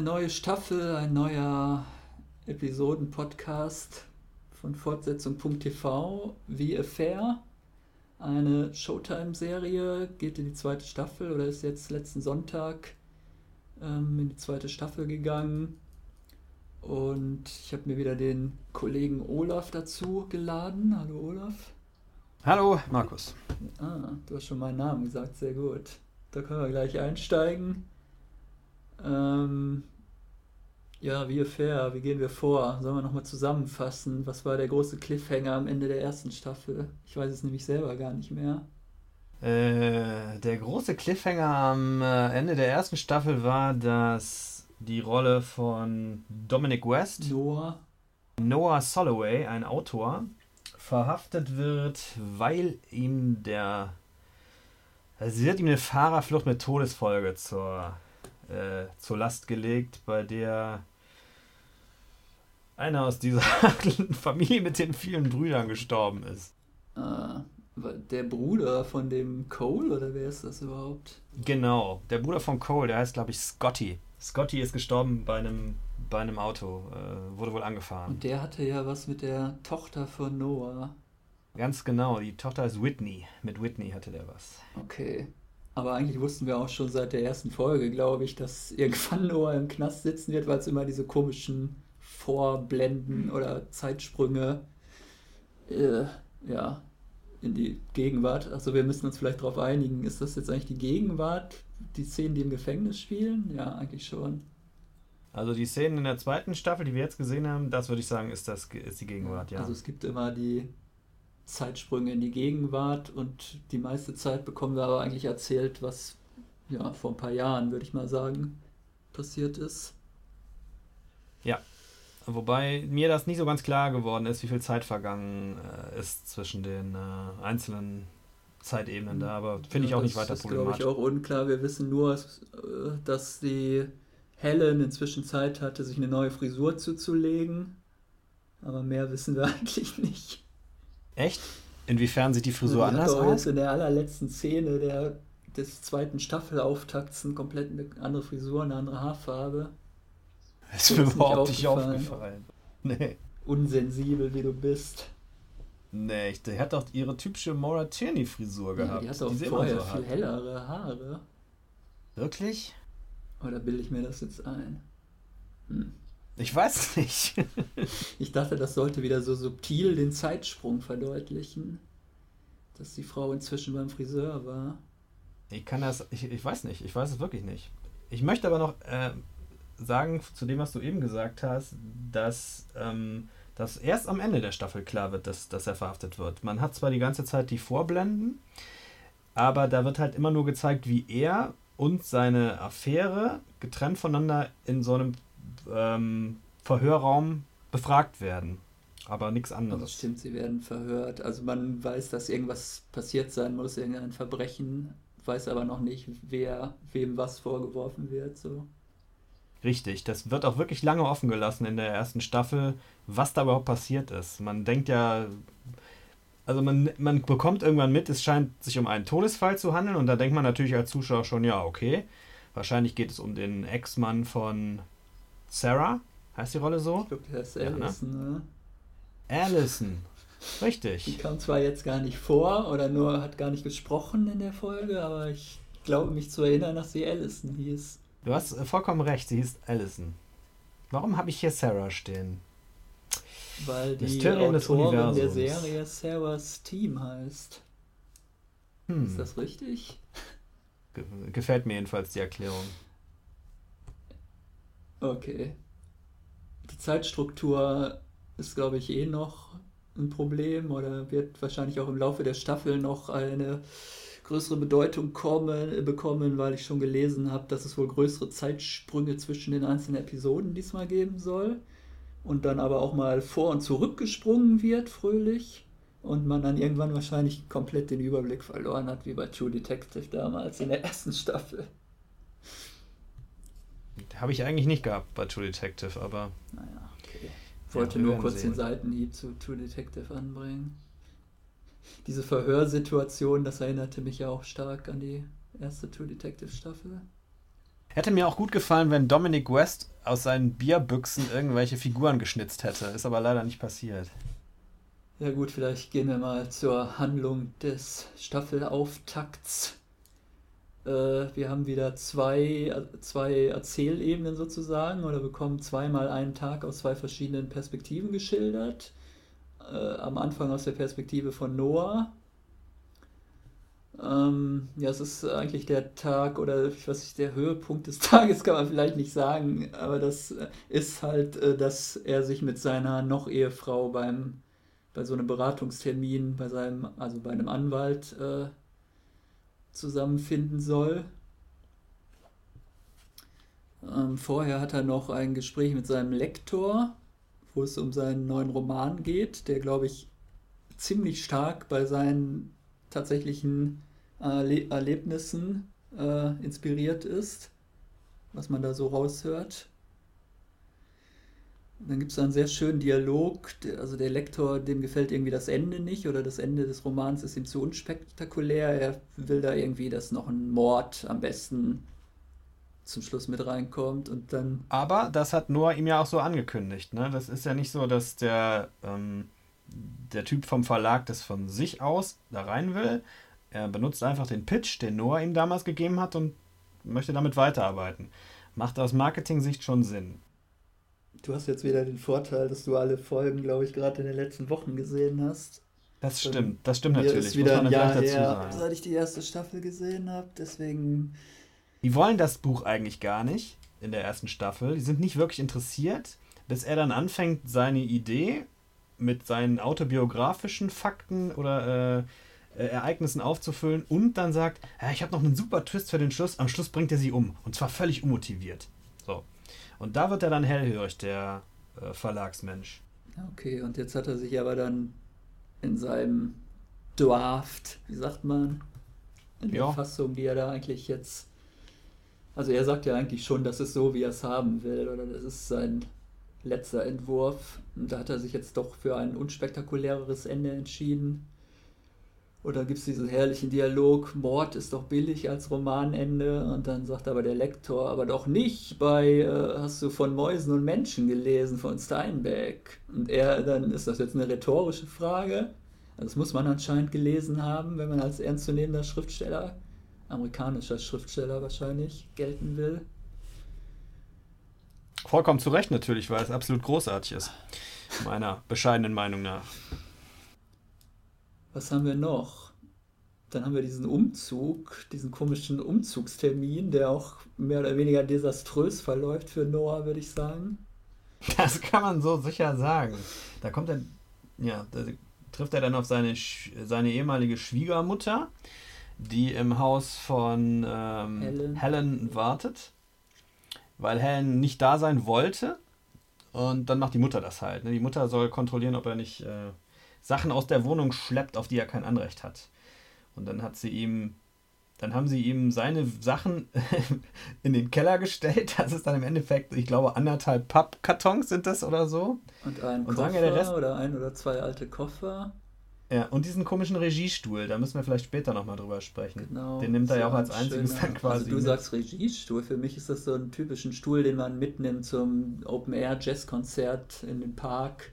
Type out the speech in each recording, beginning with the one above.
eine neue Staffel, ein neuer Episoden-Podcast von Fortsetzung.tv, wie Affair. Eine Showtime-Serie geht in die zweite Staffel oder ist jetzt letzten Sonntag ähm, in die zweite Staffel gegangen. Und ich habe mir wieder den Kollegen Olaf dazu geladen. Hallo Olaf. Hallo Markus. Ah, du hast schon meinen Namen gesagt, sehr gut. Da können wir gleich einsteigen. Ähm, ja, wie fair, wie gehen wir vor? Sollen wir nochmal zusammenfassen? Was war der große Cliffhanger am Ende der ersten Staffel? Ich weiß es nämlich selber gar nicht mehr. Äh, der große Cliffhanger am äh, Ende der ersten Staffel war, dass die Rolle von Dominic West, Noah, Noah Soloway, ein Autor, verhaftet wird, weil ihm der. Also sie wird ihm eine Fahrerflucht mit Todesfolge zur, äh, zur Last gelegt, bei der einer aus dieser Familie mit den vielen Brüdern gestorben ist. äh, der Bruder von dem Cole oder wer ist das überhaupt? Genau, der Bruder von Cole, der heißt glaube ich Scotty. Scotty ist gestorben bei einem, bei einem Auto, äh, wurde wohl angefahren. Und der hatte ja was mit der Tochter von Noah. Ganz genau, die Tochter ist Whitney. Mit Whitney hatte der was. Okay. Aber eigentlich wussten wir auch schon seit der ersten Folge, glaube ich, dass irgendwann Noah im Knast sitzen wird, weil es immer diese komischen Vorblenden oder Zeitsprünge äh, ja, in die Gegenwart. Also wir müssen uns vielleicht darauf einigen, ist das jetzt eigentlich die Gegenwart, die Szenen, die im Gefängnis spielen? Ja, eigentlich schon. Also die Szenen in der zweiten Staffel, die wir jetzt gesehen haben, das würde ich sagen, ist, das, ist die Gegenwart, ja. Also es gibt immer die Zeitsprünge in die Gegenwart und die meiste Zeit bekommen wir aber eigentlich erzählt, was ja vor ein paar Jahren, würde ich mal sagen, passiert ist. Ja. Wobei mir das nicht so ganz klar geworden ist, wie viel Zeit vergangen äh, ist zwischen den äh, einzelnen Zeitebenen da, aber finde ich auch nicht weiter das problematisch. Das ist, glaube ich, auch unklar. Wir wissen nur, äh, dass die Helen inzwischen Zeit hatte, sich eine neue Frisur zuzulegen. Aber mehr wissen wir eigentlich nicht. Echt? Inwiefern sieht die Frisur also, anders aus? Jetzt in der allerletzten Szene der, des zweiten Staffelauftakts eine komplett eine andere Frisur, eine andere Haarfarbe. Das ist mir überhaupt nicht aufgefallen. Nee. Unsensibel wie du bist. Nee, die hat doch ihre typische Maura Tierney-Frisur gehabt. Ja, die hat auch die vorher so viel hellere Haare. Wirklich? Oder bilde ich mir das jetzt ein? Hm. Ich weiß nicht. ich dachte, das sollte wieder so subtil den Zeitsprung verdeutlichen. Dass die Frau inzwischen beim Friseur war. Ich kann das, ich, ich weiß nicht, ich weiß es wirklich nicht. Ich möchte aber noch äh, sagen, zu dem, was du eben gesagt hast, dass, ähm, dass erst am Ende der Staffel klar wird, dass, dass er verhaftet wird. Man hat zwar die ganze Zeit die Vorblenden, aber da wird halt immer nur gezeigt, wie er und seine Affäre getrennt voneinander in so einem ähm, Verhörraum befragt werden. Aber nichts anderes. Das stimmt, sie werden verhört. Also man weiß, dass irgendwas passiert sein muss, irgendein Verbrechen, weiß aber noch nicht, wer wem was vorgeworfen wird. So. Richtig, das wird auch wirklich lange offen gelassen in der ersten Staffel, was da überhaupt passiert ist. Man denkt ja, also man, man bekommt irgendwann mit, es scheint sich um einen Todesfall zu handeln und da denkt man natürlich als Zuschauer schon, ja, okay, wahrscheinlich geht es um den Ex-Mann von Sarah, heißt die Rolle so? Ich glaube, der ist Allison, ja, ne? ne? Allison, richtig. Die kam zwar jetzt gar nicht vor oder nur hat gar nicht gesprochen in der Folge, aber ich glaube mich zu erinnern, dass sie Allison hieß. Du hast äh, vollkommen recht, sie hieß Allison. Warum habe ich hier Sarah stehen? Weil die Mysterien Autorin der Serie Sarahs Team heißt. Hm. Ist das richtig? Gefällt mir jedenfalls die Erklärung. Okay. Die Zeitstruktur ist, glaube ich, eh noch ein Problem oder wird wahrscheinlich auch im Laufe der Staffel noch eine größere Bedeutung kommen, bekommen, weil ich schon gelesen habe, dass es wohl größere Zeitsprünge zwischen den einzelnen Episoden diesmal geben soll. Und dann aber auch mal vor und zurück gesprungen wird, fröhlich. Und man dann irgendwann wahrscheinlich komplett den Überblick verloren hat, wie bei True Detective damals in der ersten Staffel. Habe ich eigentlich nicht gehabt bei True Detective, aber. Naja, okay. Ich wollte ja, nur kurz sehen. den Seitenhieb zu True Detective anbringen diese Verhörsituation, das erinnerte mich ja auch stark an die erste True Detective Staffel. Hätte mir auch gut gefallen, wenn Dominic West aus seinen Bierbüchsen irgendwelche Figuren geschnitzt hätte. Ist aber leider nicht passiert. Ja gut, vielleicht gehen wir mal zur Handlung des Staffelauftakts. Äh, wir haben wieder zwei, zwei Erzählebenen sozusagen oder bekommen zweimal einen Tag aus zwei verschiedenen Perspektiven geschildert. Äh, am Anfang aus der Perspektive von Noah. Ähm, ja, es ist eigentlich der Tag oder ich weiß nicht, der Höhepunkt des Tages kann man vielleicht nicht sagen, aber das ist halt, äh, dass er sich mit seiner Noch-Ehefrau beim bei so einem Beratungstermin bei seinem, also bei einem Anwalt äh, zusammenfinden soll. Ähm, vorher hat er noch ein Gespräch mit seinem Lektor, wo es um seinen neuen Roman geht, der, glaube ich, ziemlich stark bei seinen tatsächlichen Erle Erlebnissen äh, inspiriert ist, was man da so raushört. Dann gibt es einen sehr schönen Dialog. Also der Lektor, dem gefällt irgendwie das Ende nicht oder das Ende des Romans ist ihm zu unspektakulär. Er will da irgendwie, dass noch ein Mord am besten zum Schluss mit reinkommt und dann. Aber das hat Noah ihm ja auch so angekündigt. Ne? Das ist ja nicht so, dass der, ähm, der Typ vom Verlag das von sich aus da rein will. Er benutzt einfach den Pitch, den Noah ihm damals gegeben hat und möchte damit weiterarbeiten. Macht aus Marketing-Sicht schon Sinn. Du hast jetzt wieder den Vorteil, dass du alle Folgen, glaube ich, gerade in den letzten Wochen gesehen hast. Das stimmt, das stimmt natürlich. Ist wieder ein Jahr her, seit ich die erste Staffel gesehen habe. Deswegen. Die wollen das Buch eigentlich gar nicht in der ersten Staffel. Die sind nicht wirklich interessiert, bis er dann anfängt, seine Idee mit seinen autobiografischen Fakten oder äh, äh, Ereignissen aufzufüllen und dann sagt, ja, ich habe noch einen super Twist für den Schluss. Am Schluss bringt er sie um und zwar völlig unmotiviert. So. Und da wird er dann hellhörig, der äh, Verlagsmensch. Okay, und jetzt hat er sich aber dann in seinem Draft, wie sagt man, in der ja. Fassung, die er da eigentlich jetzt. Also er sagt ja eigentlich schon, das ist so, wie er es haben will, oder das ist sein letzter Entwurf. Und da hat er sich jetzt doch für ein unspektakuläreres Ende entschieden. Und dann gibt es diesen herrlichen Dialog, Mord ist doch billig als Romanende. Und dann sagt aber der Lektor, aber doch nicht bei, äh, hast du von Mäusen und Menschen gelesen, von Steinbeck. Und er, dann ist das jetzt eine rhetorische Frage. Also das muss man anscheinend gelesen haben, wenn man als ernstzunehmender Schriftsteller, amerikanischer Schriftsteller wahrscheinlich, gelten will. Vollkommen zu Recht natürlich, weil es absolut großartig ist. Meiner bescheidenen Meinung nach. Was haben wir noch? Dann haben wir diesen Umzug, diesen komischen Umzugstermin, der auch mehr oder weniger desaströs verläuft für Noah, würde ich sagen. Das kann man so sicher sagen. Da kommt er, ja, da trifft er dann auf seine, seine ehemalige Schwiegermutter, die im Haus von ähm, Helen. Helen wartet, weil Helen nicht da sein wollte. Und dann macht die Mutter das halt. Ne? Die Mutter soll kontrollieren, ob er nicht äh, Sachen aus der Wohnung schleppt, auf die er kein Anrecht hat. Und dann hat sie ihm, dann haben sie ihm seine Sachen in den Keller gestellt. Das ist dann im Endeffekt, ich glaube, anderthalb Pappkartons sind das oder so. Und ein und Koffer der Rest, oder ein oder zwei alte Koffer. Ja, und diesen komischen Regiestuhl, da müssen wir vielleicht später nochmal drüber sprechen. Genau, den nimmt er ja auch als einziges dann quasi. Also du mit. sagst Regiestuhl, für mich ist das so ein typischen Stuhl, den man mitnimmt zum Open-Air-Jazz-Konzert in den Park.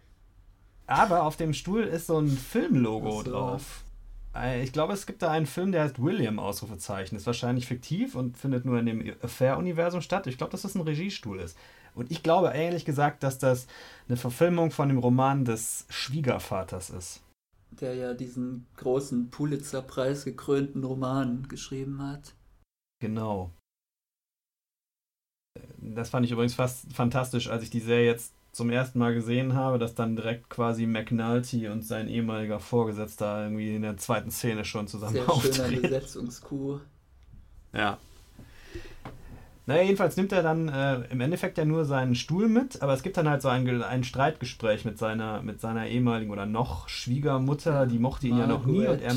Aber auf dem Stuhl ist so ein Filmlogo so. drauf. Äh, ich glaube, es gibt da einen Film, der heißt William, Ausrufezeichen. Ist wahrscheinlich fiktiv und findet nur in dem Affair-Universum statt. Ich glaube, dass das ein Regiestuhl ist. Und ich glaube ehrlich gesagt, dass das eine Verfilmung von dem Roman des Schwiegervaters ist. Der ja diesen großen Pulitzer-Preis gekrönten Roman geschrieben hat. Genau. Das fand ich übrigens fast fantastisch, als ich die Serie jetzt zum ersten Mal gesehen habe, dass dann direkt quasi McNulty und sein ehemaliger Vorgesetzter irgendwie in der zweiten Szene schon zusammen Sehr auftreten. schöner Besetzungskuh. Ja. Naja, jedenfalls nimmt er dann äh, im Endeffekt ja nur seinen Stuhl mit, aber es gibt dann halt so ein, ein Streitgespräch mit seiner, mit seiner ehemaligen oder noch Schwiegermutter, die mochte ihn Margaret. ja noch nie und er,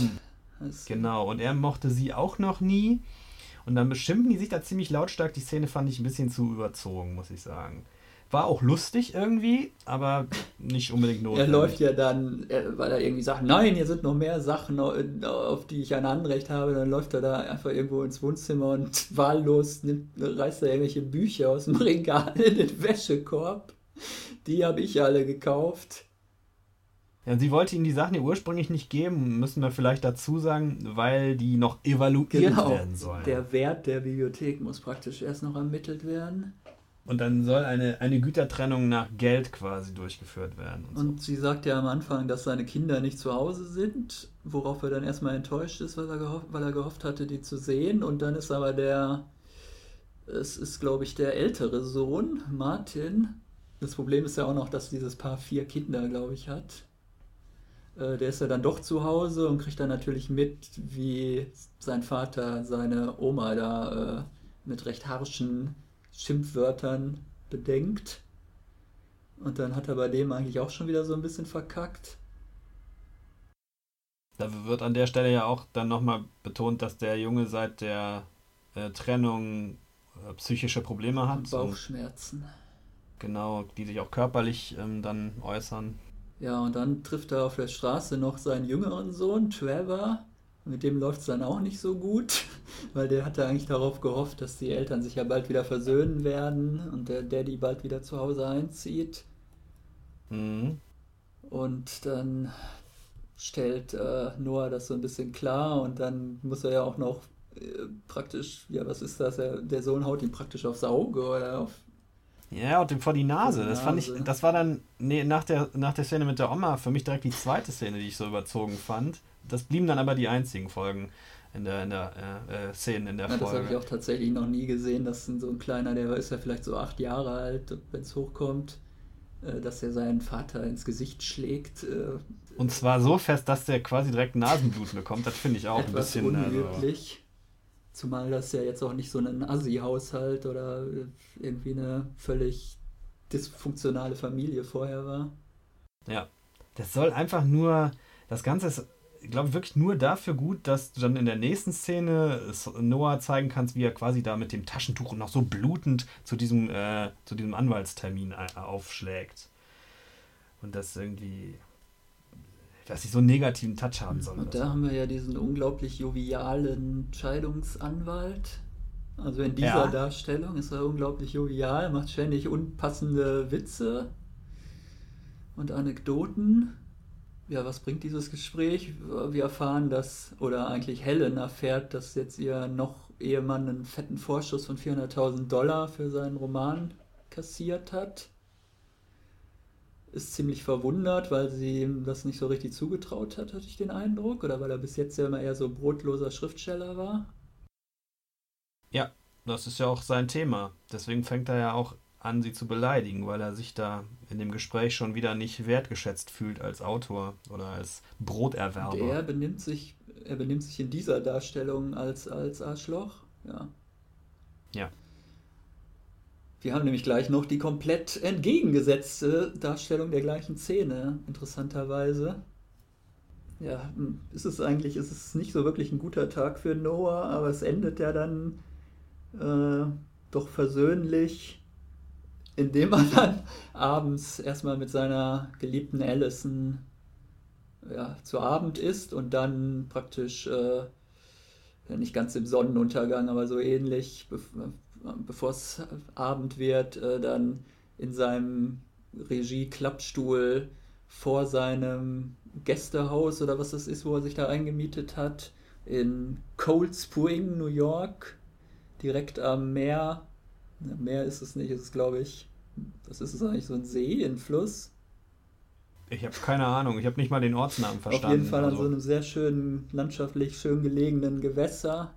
genau, und er mochte sie auch noch nie. Und dann beschimpfen die sich da ziemlich lautstark. Die Szene fand ich ein bisschen zu überzogen, muss ich sagen war auch lustig irgendwie, aber nicht unbedingt notwendig. Er läuft ja dann, weil er irgendwie sagt, nein, hier sind noch mehr Sachen, auf die ich ein Anrecht habe. Dann läuft er da einfach irgendwo ins Wohnzimmer und wahllos nimmt, reißt er irgendwelche Bücher aus dem Regal in den Wäschekorb. Die habe ich alle gekauft. Ja, sie wollte ihm die Sachen ja ursprünglich nicht geben, müssen wir vielleicht dazu sagen, weil die noch evaluiert genau. werden sollen. Der Wert der Bibliothek muss praktisch erst noch ermittelt werden. Und dann soll eine, eine Gütertrennung nach Geld quasi durchgeführt werden. Und, und so. sie sagt ja am Anfang, dass seine Kinder nicht zu Hause sind, worauf er dann erstmal enttäuscht ist, weil er, gehofft, weil er gehofft hatte, die zu sehen. Und dann ist aber der, es ist glaube ich der ältere Sohn, Martin. Das Problem ist ja auch noch, dass dieses Paar vier Kinder, glaube ich, hat. Äh, der ist ja dann doch zu Hause und kriegt dann natürlich mit, wie sein Vater seine Oma da äh, mit recht harschen Schimpfwörtern bedenkt. Und dann hat er bei dem eigentlich auch schon wieder so ein bisschen verkackt. Da wird an der Stelle ja auch dann nochmal betont, dass der Junge seit der äh, Trennung äh, psychische Probleme hat. Und Bauchschmerzen. genau, die sich auch körperlich ähm, dann äußern. Ja, und dann trifft er auf der Straße noch seinen jüngeren Sohn, Trevor, mit dem läuft es dann auch nicht so gut, weil der hatte eigentlich darauf gehofft, dass die Eltern sich ja bald wieder versöhnen werden und der Daddy bald wieder zu Hause einzieht. Mhm. Und dann stellt äh, Noah das so ein bisschen klar und dann muss er ja auch noch äh, praktisch, ja, was ist das? Er, der Sohn haut ihm praktisch aufs Auge oder auf. Ja, und ihm vor die Nase. Das fand ich, das war dann nee, nach, der, nach der Szene mit der Oma für mich direkt die zweite Szene, die ich so überzogen fand das blieben dann aber die einzigen Folgen in der, in der äh, äh Szenen in der ja, Folge. Das habe ich auch tatsächlich noch nie gesehen, dass so ein kleiner, der ist ja vielleicht so acht Jahre alt, wenn es hochkommt, äh, dass er seinen Vater ins Gesicht schlägt. Äh, Und zwar so fest, dass der quasi direkt Nasenbluten bekommt. Das finde ich auch ein bisschen unwirklich. Also, Zumal das ja jetzt auch nicht so ein Assi-Haushalt oder äh, irgendwie eine völlig dysfunktionale Familie vorher war. Ja, das soll einfach nur, das Ganze ist glaube ich, wirklich nur dafür gut, dass du dann in der nächsten Szene Noah zeigen kannst, wie er quasi da mit dem Taschentuch noch so blutend zu diesem, äh, zu diesem Anwaltstermin äh, aufschlägt. Und das irgendwie, dass ich so einen negativen Touch haben soll. Und da so. haben wir ja diesen unglaublich jovialen Scheidungsanwalt. Also in dieser ja. Darstellung ist er unglaublich jovial, macht ständig unpassende Witze und Anekdoten ja, was bringt dieses Gespräch? Wir erfahren, dass, oder eigentlich Helen erfährt, dass jetzt ihr noch Ehemann einen fetten Vorschuss von 400.000 Dollar für seinen Roman kassiert hat. Ist ziemlich verwundert, weil sie ihm das nicht so richtig zugetraut hat, hatte ich den Eindruck. Oder weil er bis jetzt ja immer eher so brotloser Schriftsteller war. Ja, das ist ja auch sein Thema. Deswegen fängt er ja auch an, sie zu beleidigen, weil er sich da in dem Gespräch schon wieder nicht wertgeschätzt fühlt als Autor oder als Broterwerber. Und er benimmt sich, er benimmt sich in dieser Darstellung als, als Arschloch, ja. Ja. Wir haben nämlich gleich noch die komplett entgegengesetzte Darstellung der gleichen Szene, interessanterweise. Ja, ist es eigentlich, ist es nicht so wirklich ein guter Tag für Noah, aber es endet ja dann äh, doch versöhnlich indem er dann abends erstmal mit seiner geliebten Allison ja, zu Abend isst und dann praktisch, äh, nicht ganz im Sonnenuntergang, aber so ähnlich, be bevor es Abend wird, äh, dann in seinem Regie-Klappstuhl vor seinem Gästehaus oder was das ist, wo er sich da eingemietet hat, in Cold Spring, New York, direkt am Meer. Meer ist es nicht, es ist glaube ich was ist es eigentlich, so ein See, ein Fluss? Ich habe keine Ahnung, ich habe nicht mal den Ortsnamen verstanden. Auf jeden Fall also. an so einem sehr schönen, landschaftlich schön gelegenen Gewässer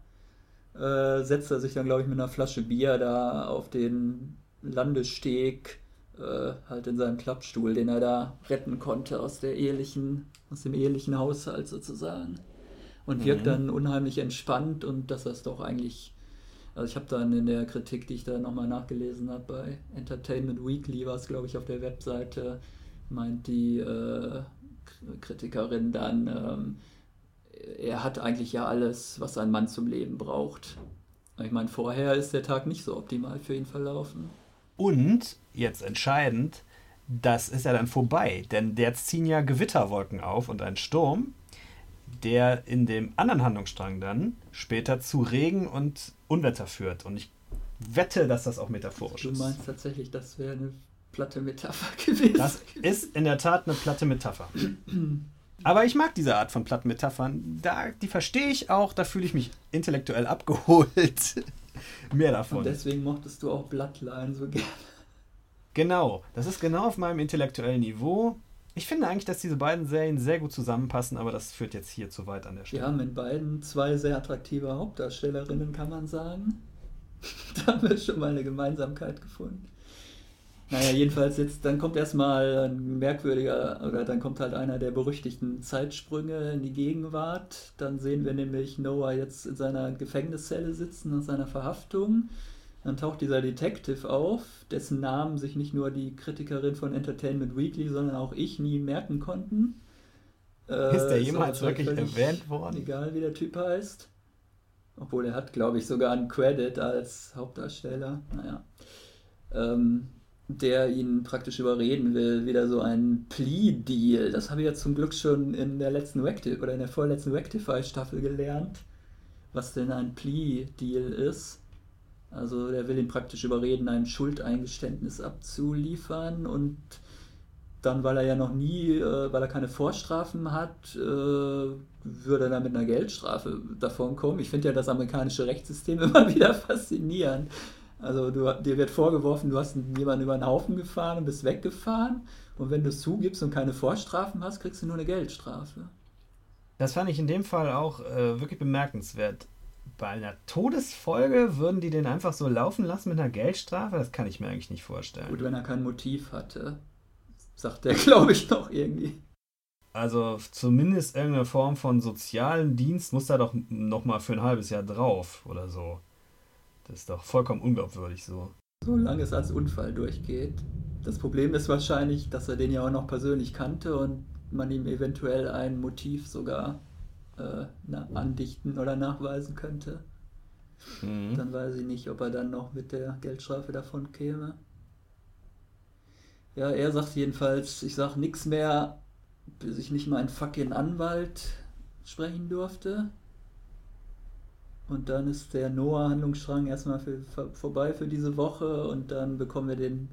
äh, setzt er sich dann, glaube ich, mit einer Flasche Bier da auf den Landesteg, äh, halt in seinem Klappstuhl, den er da retten konnte aus der ehelichen, aus dem ehelichen Haushalt sozusagen. Und wirkt mhm. dann unheimlich entspannt und dass er es doch eigentlich also ich habe dann in der Kritik, die ich da nochmal nachgelesen habe, bei Entertainment Weekly war es, glaube ich, auf der Webseite, meint die äh, Kritikerin dann, ähm, er hat eigentlich ja alles, was ein Mann zum Leben braucht. Ich meine, vorher ist der Tag nicht so optimal für ihn verlaufen. Und jetzt entscheidend, das ist ja dann vorbei, denn jetzt ziehen ja Gewitterwolken auf und ein Sturm, der in dem anderen Handlungsstrang dann später zu Regen und Unwetter führt. Und ich wette, dass das auch metaphorisch ist. Du meinst tatsächlich, das wäre eine platte Metapher gewesen? Das ist in der Tat eine platte Metapher. Aber ich mag diese Art von platten Metaphern. Da, die verstehe ich auch, da fühle ich mich intellektuell abgeholt. Mehr davon. Und deswegen mochtest du auch Bloodline so gerne. Genau, das ist genau auf meinem intellektuellen Niveau. Ich finde eigentlich, dass diese beiden Serien sehr gut zusammenpassen, aber das führt jetzt hier zu weit an der Stelle. Haben in beiden zwei sehr attraktive Hauptdarstellerinnen, kann man sagen. da haben wir schon mal eine Gemeinsamkeit gefunden. Naja, jedenfalls jetzt, dann kommt erstmal ein merkwürdiger, oder dann kommt halt einer der berüchtigten Zeitsprünge in die Gegenwart. Dann sehen wir nämlich Noah jetzt in seiner Gefängniszelle sitzen nach seiner Verhaftung. Dann taucht dieser Detective auf, dessen Namen sich nicht nur die Kritikerin von Entertainment Weekly, sondern auch ich nie merken konnten. Äh, ist der jemals wirklich erwähnt worden? Egal wie der Typ heißt. Obwohl er hat, glaube ich, sogar einen Credit als Hauptdarsteller. Naja. Ähm, der ihn praktisch überreden will, wieder so ein Plea-Deal. Das habe ich ja zum Glück schon in der letzten Recti oder in der vorletzten Rectify-Staffel gelernt, was denn ein Plea-Deal ist. Also der will ihn praktisch überreden, ein Schuldeingeständnis abzuliefern und dann, weil er ja noch nie, äh, weil er keine Vorstrafen hat, äh, würde er dann mit einer Geldstrafe davon kommen. Ich finde ja das amerikanische Rechtssystem immer wieder faszinierend. Also du, dir wird vorgeworfen, du hast jemanden über den Haufen gefahren und bist weggefahren. Und wenn du es zugibst und keine Vorstrafen hast, kriegst du nur eine Geldstrafe. Das fand ich in dem Fall auch äh, wirklich bemerkenswert. Bei einer Todesfolge würden die den einfach so laufen lassen mit einer Geldstrafe? Das kann ich mir eigentlich nicht vorstellen. Gut, wenn er kein Motiv hatte, sagt der, glaube ich, noch irgendwie. Also zumindest irgendeine Form von sozialen Dienst muss da doch noch mal für ein halbes Jahr drauf oder so. Das ist doch vollkommen unglaubwürdig so. Solange es als Unfall durchgeht. Das Problem ist wahrscheinlich, dass er den ja auch noch persönlich kannte und man ihm eventuell ein Motiv sogar äh, na, andichten oder nachweisen könnte. Mhm. Dann weiß ich nicht, ob er dann noch mit der Geldstrafe davon käme. Ja, er sagt jedenfalls, ich sag nichts mehr, bis ich nicht mal einen fucking Anwalt sprechen durfte. Und dann ist der Noah-Handlungsstrang erstmal für, für, vorbei für diese Woche und dann bekommen wir den,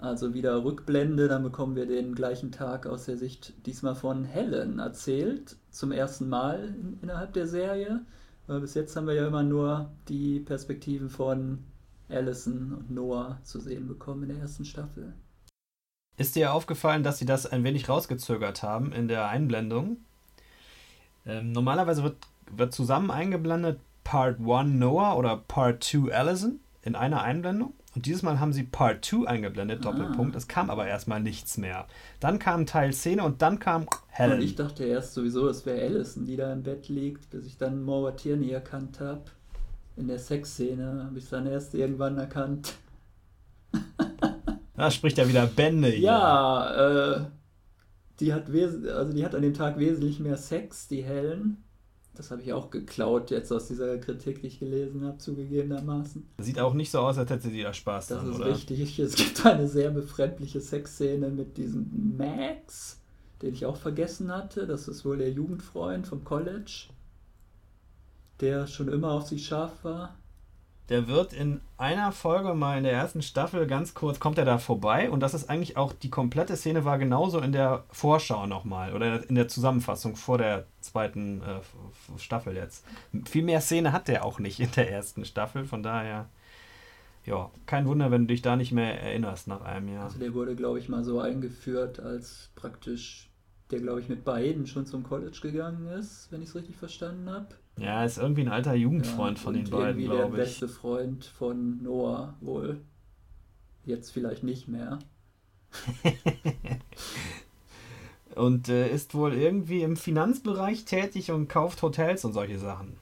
also wieder Rückblende, dann bekommen wir den gleichen Tag aus der Sicht diesmal von Helen erzählt, zum ersten Mal in, innerhalb der Serie. Weil bis jetzt haben wir ja immer nur die Perspektiven von Allison und Noah zu sehen bekommen in der ersten Staffel. Ist dir aufgefallen, dass sie das ein wenig rausgezögert haben in der Einblendung? Ähm, normalerweise wird wird zusammen eingeblendet Part 1 Noah oder Part 2 Allison in einer Einblendung. Und dieses Mal haben sie Part 2 eingeblendet, ah. Doppelpunkt. Es kam aber erstmal nichts mehr. Dann kam Teil Szene und dann kam Helen. Und ich dachte erst sowieso, es wäre Allison, die da im Bett liegt, bis ich dann Maura Tierney erkannt habe. In der Sexszene habe ich es dann erst irgendwann erkannt. Da spricht ja wieder Bände hier. Ja, äh, die hat, also die hat an dem Tag wesentlich mehr Sex, die Helen. Das habe ich auch geklaut jetzt aus dieser Kritik, die ich gelesen habe, zugegebenermaßen. Sieht auch nicht so aus, als hätte sie da Spaß Das dran, ist oder? richtig. Es gibt eine sehr befremdliche Sexszene mit diesem Max, den ich auch vergessen hatte. Das ist wohl der Jugendfreund vom College, der schon immer auf sie scharf war der wird in einer Folge mal in der ersten Staffel ganz kurz, kommt er da vorbei und das ist eigentlich auch, die komplette Szene war genauso in der Vorschau nochmal oder in der Zusammenfassung vor der zweiten äh, Staffel jetzt. Viel mehr Szene hat der auch nicht in der ersten Staffel, von daher, ja, kein Wunder, wenn du dich da nicht mehr erinnerst nach einem Jahr. Also der wurde, glaube ich, mal so eingeführt als praktisch, der, glaube ich, mit beiden schon zum College gegangen ist, wenn ich es richtig verstanden habe. Ja, ist irgendwie ein alter Jugendfreund ja, von den beiden, glaube ich. der beste Freund von Noah wohl. Jetzt vielleicht nicht mehr. und äh, ist wohl irgendwie im Finanzbereich tätig und kauft Hotels und solche Sachen.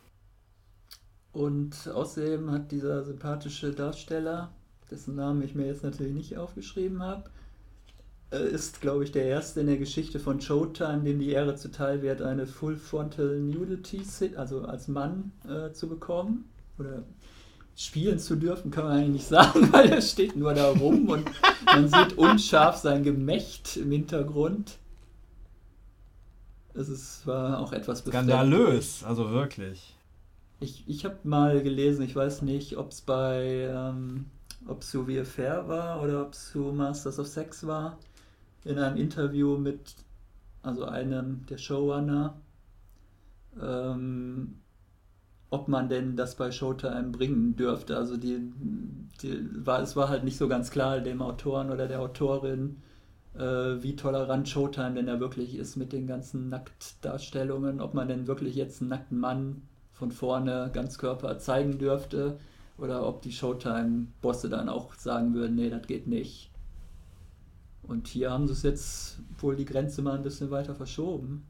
Und außerdem hat dieser sympathische Darsteller, dessen Namen ich mir jetzt natürlich nicht aufgeschrieben habe, ist, glaube ich, der erste in der Geschichte von Showtime, dem die Ehre zuteil wird, eine Full Frontal Nudity, also als Mann äh, zu bekommen. Oder spielen zu dürfen, kann man eigentlich nicht sagen, weil er steht nur da rum und man sieht unscharf sein Gemächt im Hintergrund. Es ist, war auch etwas Skandalös, also wirklich. Ich, ich habe mal gelesen, ich weiß nicht, ob es bei, ähm, ob es so wie Fair war oder ob es so Masters of Sex war, in einem Interview mit, also einem der Showrunner, ähm, ob man denn das bei Showtime bringen dürfte. Also die, die war, es war halt nicht so ganz klar dem Autoren oder der Autorin, äh, wie tolerant Showtime denn ja wirklich ist mit den ganzen Nacktdarstellungen, ob man denn wirklich jetzt einen nackten Mann von vorne ganz Körper zeigen dürfte oder ob die Showtime-Bosse dann auch sagen würden, nee, das geht nicht. Und hier haben sie es jetzt wohl die Grenze mal ein bisschen weiter verschoben.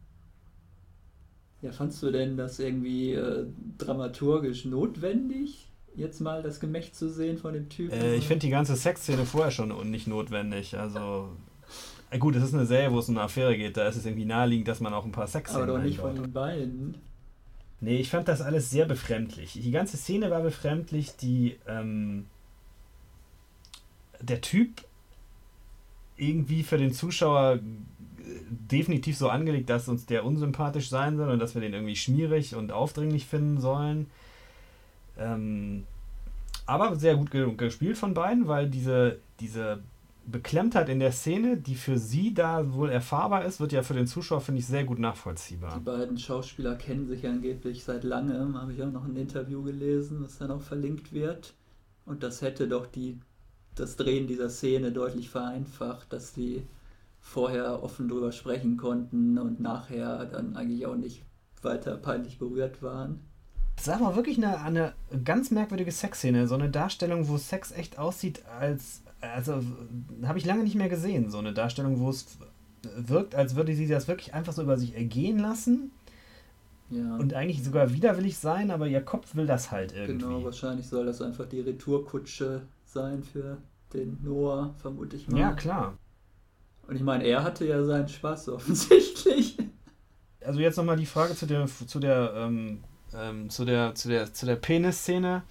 Ja, fandst du denn das irgendwie äh, dramaturgisch notwendig, jetzt mal das Gemächt zu sehen von dem Typen? Äh, ich finde die ganze Sexszene vorher schon nicht notwendig. Also, äh, gut, es ist eine Serie, wo es um eine Affäre geht, da ist es irgendwie naheliegend, dass man auch ein paar Sexszenen Aber doch nicht einbaut. von den beiden. Nee, ich fand das alles sehr befremdlich. Die ganze Szene war befremdlich. Die, ähm, der Typ irgendwie für den Zuschauer definitiv so angelegt, dass uns der unsympathisch sein soll und dass wir den irgendwie schmierig und aufdringlich finden sollen. Ähm, aber sehr gut gespielt von beiden, weil diese, diese Beklemmtheit in der Szene, die für sie da wohl erfahrbar ist, wird ja für den Zuschauer, finde ich, sehr gut nachvollziehbar. Die beiden Schauspieler kennen sich angeblich seit langem, habe ich auch noch ein Interview gelesen, das dann auch verlinkt wird. Und das hätte doch die, das Drehen dieser Szene deutlich vereinfacht, dass die vorher offen drüber sprechen konnten und nachher dann eigentlich auch nicht weiter peinlich berührt waren. Das ist aber wirklich eine, eine ganz merkwürdige Sexszene. So eine Darstellung, wo Sex echt aussieht, als. Also, habe ich lange nicht mehr gesehen. So eine Darstellung, wo es wirkt, als würde sie das wirklich einfach so über sich ergehen lassen. Ja. Und eigentlich sogar widerwillig sein, aber ihr Kopf will das halt irgendwie. Genau, wahrscheinlich soll das einfach die Retourkutsche sein für den Noah, vermute ich mal. Ja, klar. Und ich meine, er hatte ja seinen Spaß offensichtlich. Also jetzt nochmal die Frage zu der, zu der, ähm, ähm, zu der, zu der, zu der Penis-Szene.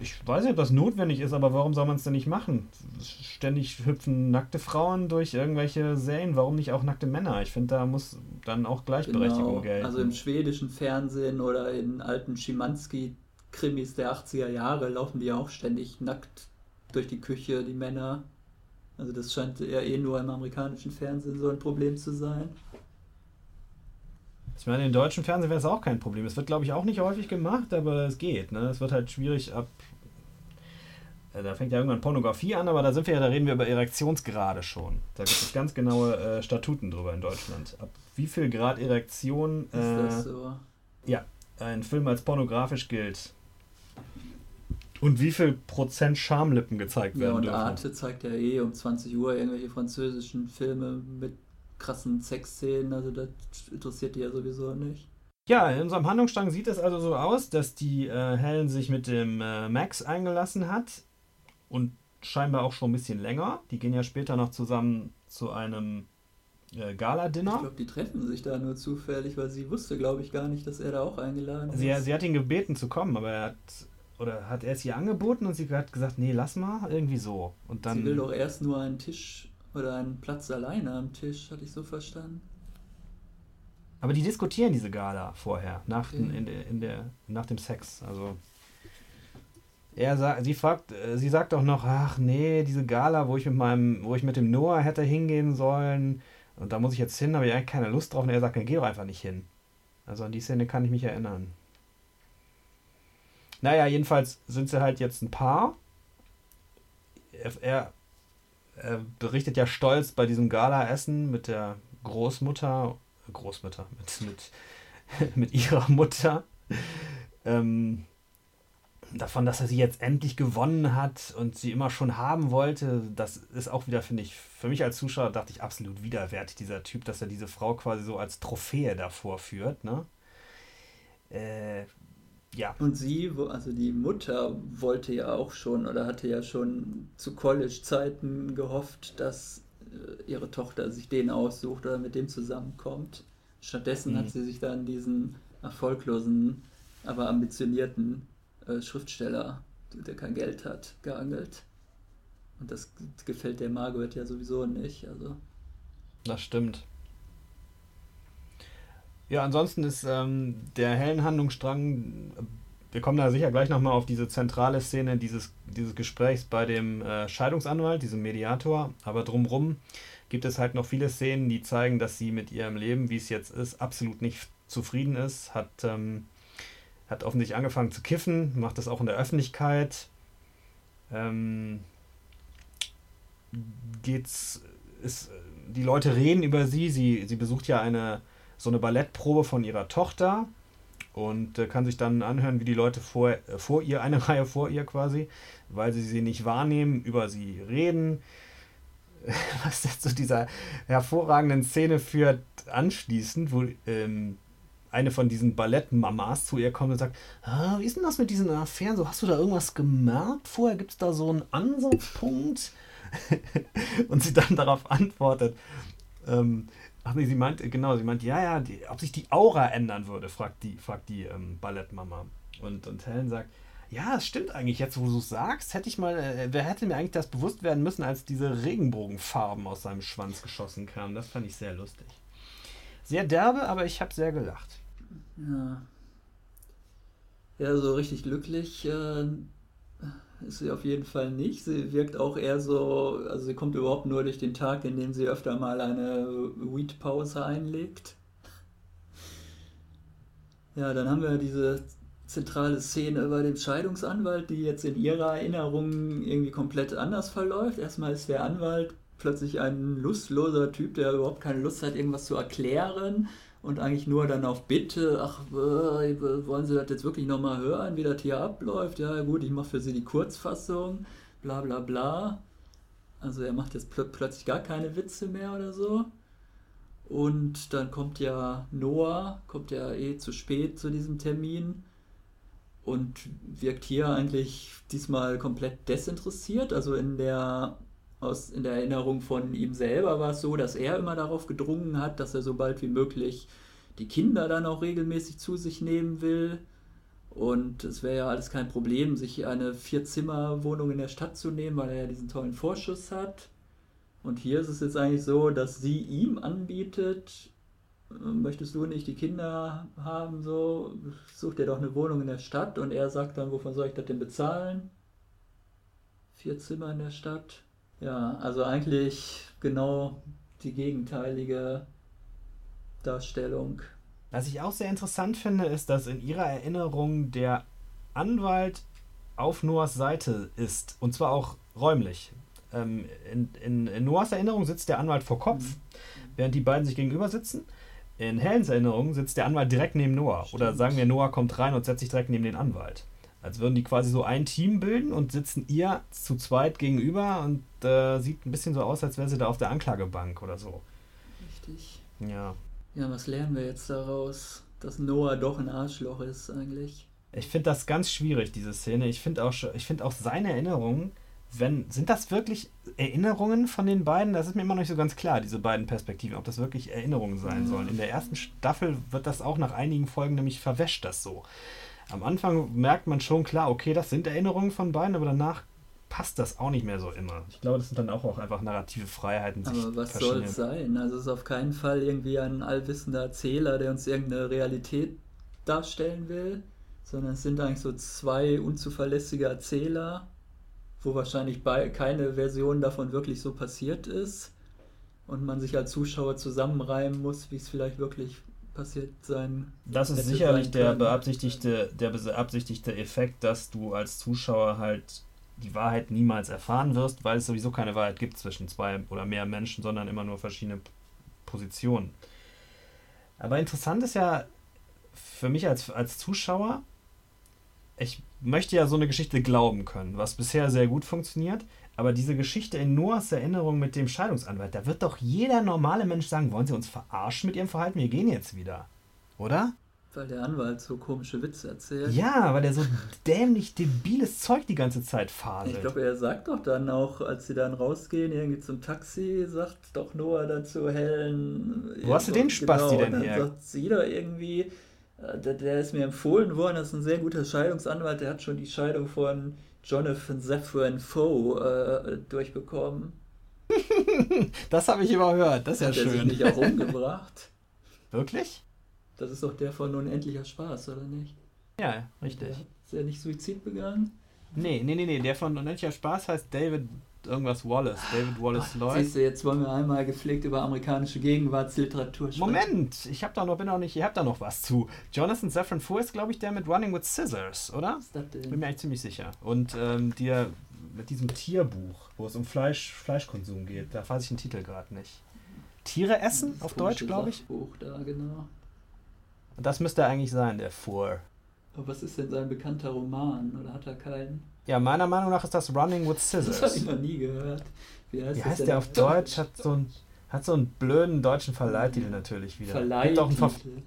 Ich weiß nicht, ob das notwendig ist, aber warum soll man es denn nicht machen? Ständig hüpfen nackte Frauen durch irgendwelche Serien, warum nicht auch nackte Männer? Ich finde, da muss dann auch Gleichberechtigung genau. gelten. Also im schwedischen Fernsehen oder in alten Schimanski-Krimis der 80er Jahre laufen die auch ständig nackt durch die Küche, die Männer. Also das scheint ja eh nur im amerikanischen Fernsehen so ein Problem zu sein. Ich meine, im deutschen Fernsehen wäre es auch kein Problem. Es wird, glaube ich, auch nicht häufig gemacht, aber es geht. Ne? Es wird halt schwierig ab. Äh, da fängt ja irgendwann Pornografie an, aber da sind wir ja, da reden wir über Erektionsgrade schon. Da gibt es ganz genaue äh, Statuten drüber in Deutschland. Ab wie viel Grad Erektion äh, ist das so? Ja, ein Film als pornografisch gilt. Und wie viel Prozent Schamlippen gezeigt werden ja, und dürfen. Arte zeigt ja eh um 20 Uhr irgendwelche französischen Filme mit krassen Sexszenen, also das interessiert die ja sowieso nicht. Ja, in unserem Handlungsstrang sieht es also so aus, dass die äh, Helen sich mit dem äh, Max eingelassen hat und scheinbar auch schon ein bisschen länger. Die gehen ja später noch zusammen zu einem äh, Gala-Dinner. Ich glaube, die treffen sich da nur zufällig, weil sie wusste, glaube ich, gar nicht, dass er da auch eingeladen sie, ist. Sie hat ihn gebeten zu kommen, aber er hat oder hat er es ihr angeboten und sie hat gesagt, nee, lass mal, irgendwie so. Und dann, sie will doch erst nur einen Tisch oder einen Platz alleine am Tisch, hatte ich so verstanden. Aber die diskutieren diese Gala vorher, nach, okay. in, der, in der, nach dem Sex. Also er sagt, sie fragt, äh, sie sagt auch noch, ach nee, diese Gala, wo ich mit meinem, wo ich mit dem Noah hätte hingehen sollen, und da muss ich jetzt hin, habe ich eigentlich keine Lust drauf. Und er sagt, dann geh doch einfach nicht hin. Also an die Szene kann ich mich erinnern. Naja, jedenfalls sind sie halt jetzt ein Paar. Er, er berichtet ja stolz bei diesem Gala-Essen mit der Großmutter, Großmutter, mit, mit, mit ihrer Mutter, ähm, davon, dass er sie jetzt endlich gewonnen hat und sie immer schon haben wollte. Das ist auch wieder, finde ich, für mich als Zuschauer dachte ich absolut widerwärtig, dieser Typ, dass er diese Frau quasi so als Trophäe davor führt, ne? Äh, ja. Und sie, also die Mutter, wollte ja auch schon oder hatte ja schon zu College-Zeiten gehofft, dass äh, ihre Tochter sich den aussucht oder mit dem zusammenkommt. Stattdessen mhm. hat sie sich dann diesen erfolglosen, aber ambitionierten äh, Schriftsteller der kein Geld hat, geangelt. Und das gefällt der Margaret ja sowieso nicht. Also. Das stimmt. Ja, ansonsten ist ähm, der hellen Handlungsstrang, wir kommen da sicher gleich nochmal auf diese zentrale Szene dieses, dieses Gesprächs bei dem äh, Scheidungsanwalt, diesem Mediator, aber drumrum gibt es halt noch viele Szenen, die zeigen, dass sie mit ihrem Leben, wie es jetzt ist, absolut nicht zufrieden ist, hat, ähm, hat offensichtlich angefangen zu kiffen, macht das auch in der Öffentlichkeit. Ähm, geht's, ist, die Leute reden über sie, sie, sie besucht ja eine so eine Ballettprobe von ihrer Tochter und äh, kann sich dann anhören, wie die Leute vor, äh, vor ihr, eine Reihe vor ihr quasi, weil sie sie nicht wahrnehmen, über sie reden. Was jetzt zu dieser hervorragenden Szene führt, anschließend, wo ähm, eine von diesen Ballettmamas zu ihr kommt und sagt, ah, wie ist denn das mit diesen Affären? So, hast du da irgendwas gemerkt? Vorher gibt es da so einen Ansatzpunkt? und sie dann darauf antwortet, ähm, Ach nee, sie meint, genau, sie meint, ja, ja, die, ob sich die Aura ändern würde, fragt die, fragt die ähm, Ballettmama. Und, und Helen sagt, ja, es stimmt eigentlich. Jetzt, wo du es sagst, hätte ich mal, äh, wer hätte mir eigentlich das bewusst werden müssen, als diese Regenbogenfarben aus seinem Schwanz geschossen kamen. Das fand ich sehr lustig. Sehr derbe, aber ich habe sehr gelacht. Ja. Ja, so richtig glücklich äh, ist sie auf jeden Fall nicht. Sie wirkt auch eher so, also sie kommt überhaupt nur durch den Tag, in dem sie öfter mal eine Weed-Pause einlegt. Ja, dann haben wir diese zentrale Szene über den Scheidungsanwalt, die jetzt in ihrer Erinnerung irgendwie komplett anders verläuft. Erstmal ist der Anwalt plötzlich ein lustloser Typ, der überhaupt keine Lust hat, irgendwas zu erklären und eigentlich nur dann auf Bitte, ach, äh, wollen Sie das jetzt wirklich nochmal hören, wie das hier abläuft? Ja, gut, ich mache für Sie die Kurzfassung, bla bla bla. Also er macht jetzt pl plötzlich gar keine Witze mehr oder so. Und dann kommt ja Noah, kommt ja eh zu spät zu diesem Termin und wirkt hier eigentlich diesmal komplett desinteressiert. Also in der aus, in der Erinnerung von ihm selber war es so, dass er immer darauf gedrungen hat, dass er so bald wie möglich die Kinder dann auch regelmäßig zu sich nehmen will. Und es wäre ja alles kein Problem, sich eine Vier-Zimmer-Wohnung in der Stadt zu nehmen, weil er ja diesen tollen Vorschuss hat. Und hier ist es jetzt eigentlich so, dass sie ihm anbietet, möchtest du nicht die Kinder haben, so, such dir doch eine Wohnung in der Stadt. Und er sagt dann, wovon soll ich das denn bezahlen? Vier Zimmer in der Stadt. Ja, also eigentlich genau die gegenteilige Darstellung. Was ich auch sehr interessant finde, ist, dass in ihrer Erinnerung der Anwalt auf Noahs Seite ist. Und zwar auch räumlich. Ähm, in, in, in, Noahs Erinnerung sitzt der Anwalt vor Kopf, mhm. während die beiden sich gegenüber sitzen. In Helens Erinnerung sitzt der Anwalt direkt neben Noah. Stimmt. Oder sagen wir, Noah kommt rein und setzt sich direkt neben den Anwalt. Als würden die quasi so ein Team bilden und sitzen ihr zu zweit gegenüber und äh, sieht ein bisschen so aus, als wäre sie da auf der Anklagebank oder so. Richtig. Ja. Ja, was lernen wir jetzt daraus? Dass Noah doch ein Arschloch ist eigentlich. Ich finde das ganz schwierig, diese Szene. Ich finde auch, find auch seine Erinnerungen, wenn, sind das wirklich Erinnerungen von den beiden? Das ist mir immer noch nicht so ganz klar, diese beiden Perspektiven, ob das wirklich Erinnerungen sein sollen. In der ersten Staffel wird das auch nach einigen Folgen nämlich verwäscht, das so am Anfang merkt man schon klar, okay, das sind Erinnerungen von beiden, aber danach passt das auch nicht mehr so immer. Ich glaube, das sind dann auch, auch einfach narrative Freiheiten. Aber was soll es sein? Also es ist auf keinen Fall irgendwie ein allwissender Erzähler, der uns irgendeine Realität darstellen will, sondern es sind eigentlich so zwei unzuverlässige Erzähler, wo wahrscheinlich bei, keine Version davon wirklich so passiert ist und man sich als Zuschauer zusammenreimen muss, wie es vielleicht wirklich passiert sein. Das ist sicherlich der beabsichtigte, der beabsichtigte Effekt, dass du als Zuschauer halt die Wahrheit niemals erfahren wirst, weil es sowieso keine Wahrheit gibt zwischen zwei oder mehr Menschen, sondern immer nur verschiedene Positionen. Aber interessant ist ja für mich als, als Zuschauer, ich möchte ja so eine Geschichte glauben können, was bisher sehr gut funktioniert. Aber diese Geschichte in Noahs Erinnerung mit dem Scheidungsanwalt, da wird doch jeder normale Mensch sagen, wollen Sie uns verarschen mit Ihrem Verhalten? Wir gehen jetzt wieder. Oder? Weil der Anwalt so komische Witze erzählt. Ja, weil der so dämlich debiles Zeug die ganze Zeit faselt. Ich glaube, er sagt doch dann auch, als sie dann rausgehen, irgendwie zum Taxi, sagt doch Noah dazu Helen. Wo hast du den Spaß genau, denn her? sagt sie doch irgendwie, äh, der, der, ist mir empfohlen worden, das ist ein sehr guter Scheidungsanwalt, der hat schon die Scheidung von Jonathan Zephyr Foe äh, durchbekommen. das habe ich überhört, das ist Hat ja er schön. sich nicht auch umgebracht? Wirklich? Das ist doch der von Unendlicher Spaß, oder nicht? Ja, richtig. Ist er nicht Suizid begangen? Nee, nee, nee, nee, der von Unendlicher Spaß heißt David irgendwas Wallace. David Wallace Lloyd. Siehst du, jetzt wollen wir einmal gepflegt über amerikanische Gegenwartsliteratur sprechen. Moment, ich habe da noch, bin noch nicht, ihr habt da noch was zu. Jonathan Safran Foer ist, glaube ich, der mit Running with Scissors, oder? Was ist das denn? Bin mir eigentlich ziemlich sicher. Und ähm, dir mit diesem Tierbuch, wo es um Fleisch, Fleischkonsum geht, da weiß ich den Titel gerade nicht. Tiere essen auf Deutsch, glaube ich. Sachbuch da, genau. Das müsste eigentlich sein, der Foer. Aber was ist denn sein bekannter Roman? Oder hat er keinen? Ja, meiner Meinung nach ist das Running with Das habe ich Scissors. noch nie gehört. Wie heißt, Wie heißt der auf Deutsch? Hat so, ein, hat so einen blöden deutschen Verleihtitel natürlich wieder. Gibt auch Verleihtitel.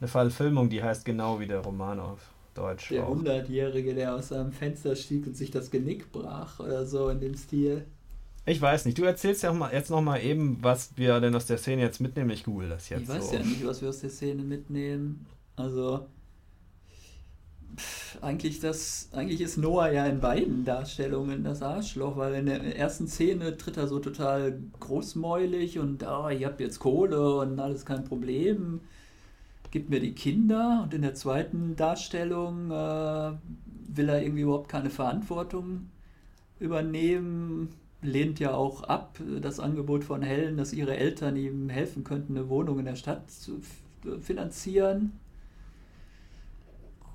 eine Verfilmung, die heißt genau wie der Roman auf Deutsch. Der. Hundertjährige, der aus seinem Fenster stieg und sich das Genick brach oder so in dem Stil. Ich weiß nicht. Du erzählst ja mal, jetzt noch mal eben, was wir denn aus der Szene jetzt mitnehmen. Ich google das jetzt ich weiß so. ja nicht, was wir aus der Szene mitnehmen. Also, eigentlich, das, eigentlich ist Noah ja in beiden Darstellungen das Arschloch, weil in der ersten Szene tritt er so total großmäulig und oh, ihr habt jetzt Kohle und alles kein Problem. Gibt mir die Kinder und in der zweiten Darstellung äh, will er irgendwie überhaupt keine Verantwortung übernehmen, lehnt ja auch ab das Angebot von Helen, dass ihre Eltern ihm helfen könnten, eine Wohnung in der Stadt zu finanzieren.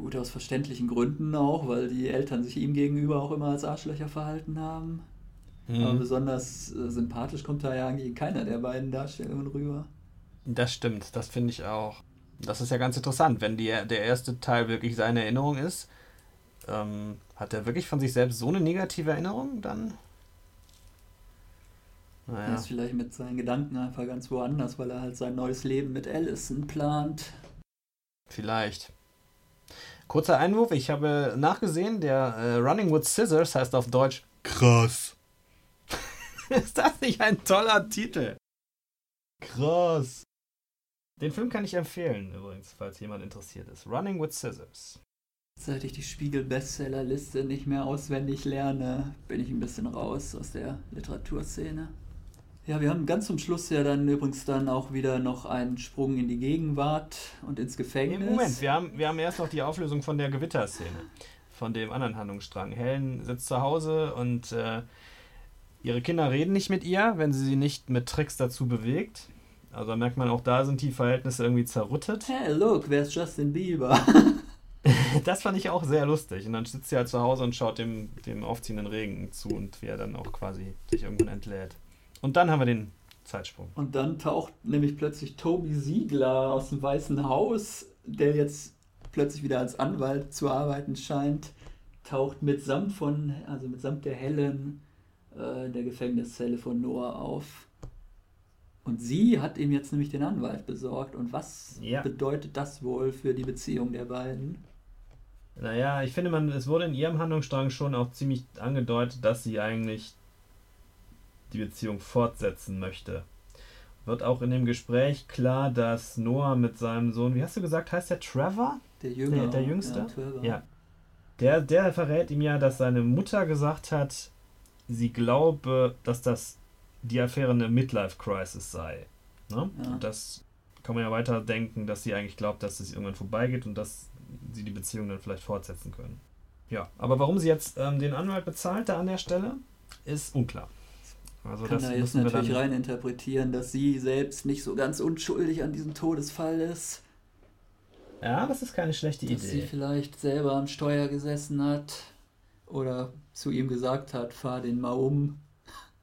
Gut, aus verständlichen Gründen auch, weil die Eltern sich ihm gegenüber auch immer als Arschlöcher verhalten haben. Aber Mhm. besonders äh, sympathisch kommt da ja eigentlich in keiner der beiden Darstellungen rüber. Das stimmt, das finde ich auch. Das ist ja ganz interessant, wenn die, der erste Teil wirklich seine Erinnerung ist. Ähm, hat er wirklich von sich selbst so eine negative Erinnerung dann? Er Naja. ist vielleicht mit seinen Gedanken einfach ganz woanders, weil er halt sein neues Leben mit Allison plant. Vielleicht. Kurzer Einwurf, ich habe nachgesehen, der äh, Running with Scissors heißt auf Deutsch Krass. ist das nicht ein toller Titel? Krass. Den Film kann ich empfehlen übrigens, falls jemand interessiert ist. Running with Scissors. Seit ich die Spiegel-Bestsellerliste nicht mehr auswendig lerne, bin ich ein bisschen raus aus der Literaturszene. Ja, wir haben ganz zum Schluss ja dann übrigens dann auch wieder noch einen Sprung in die Gegenwart und ins Gefängnis. Moment, wir haben, wir haben erst noch die Auflösung von der Gewitterszene. Von dem anderen Handlungsstrang. Helen sitzt zu Hause und äh, ihre Kinder reden nicht mit ihr, wenn sie sie nicht mit Tricks dazu bewegt. Also da merkt man auch, da sind die Verhältnisse irgendwie zerrüttet. Hey, look, wer ist Justin Bieber? Das fand ich auch sehr lustig. Und dann sitzt sie halt zu Hause und schaut dem, dem aufziehenden Regen zu und wie er dann auch quasi sich irgendwann entlädt. Und dann haben wir den Zeitsprung. Und dann taucht nämlich plötzlich Toby Siegler aus dem Weißen Haus, der jetzt plötzlich wieder als Anwalt zu arbeiten scheint, taucht mitsamt von, also mitsamt der Helen äh, in der Gefängniszelle von Noah auf. Und sie hat ihm jetzt nämlich den Anwalt besorgt. Und was Ja. bedeutet das wohl für die Beziehung der beiden? Naja, ich finde, man, es wurde in ihrem Handlungsstrang schon auch ziemlich angedeutet, dass sie eigentlich die Beziehung fortsetzen möchte. Wird auch in dem Gespräch klar, dass Noah mit seinem Sohn, wie hast du gesagt, heißt der Trevor? Der Jünger. der Jüngste? Ja. Ja. Der, der verrät ihm ja, dass seine Mutter gesagt hat, sie glaube, dass das die Affäre eine Midlife-Crisis sei. Ne? Ja. Und das kann man ja weiter denken, dass sie eigentlich glaubt, dass es irgendwann vorbeigeht und dass sie die Beziehung dann vielleicht fortsetzen können. Ja, aber warum sie jetzt ähm, den Anwalt bezahlt da an der Stelle, ist unklar. Also Kann das da jetzt natürlich dann, rein interpretieren, dass sie selbst nicht so ganz unschuldig an diesem Todesfall ist. Ja, das ist keine schlechte dass sie Idee. vielleicht selber am Steuer gesessen hat oder zu ihm gesagt hat, fahr den mal um.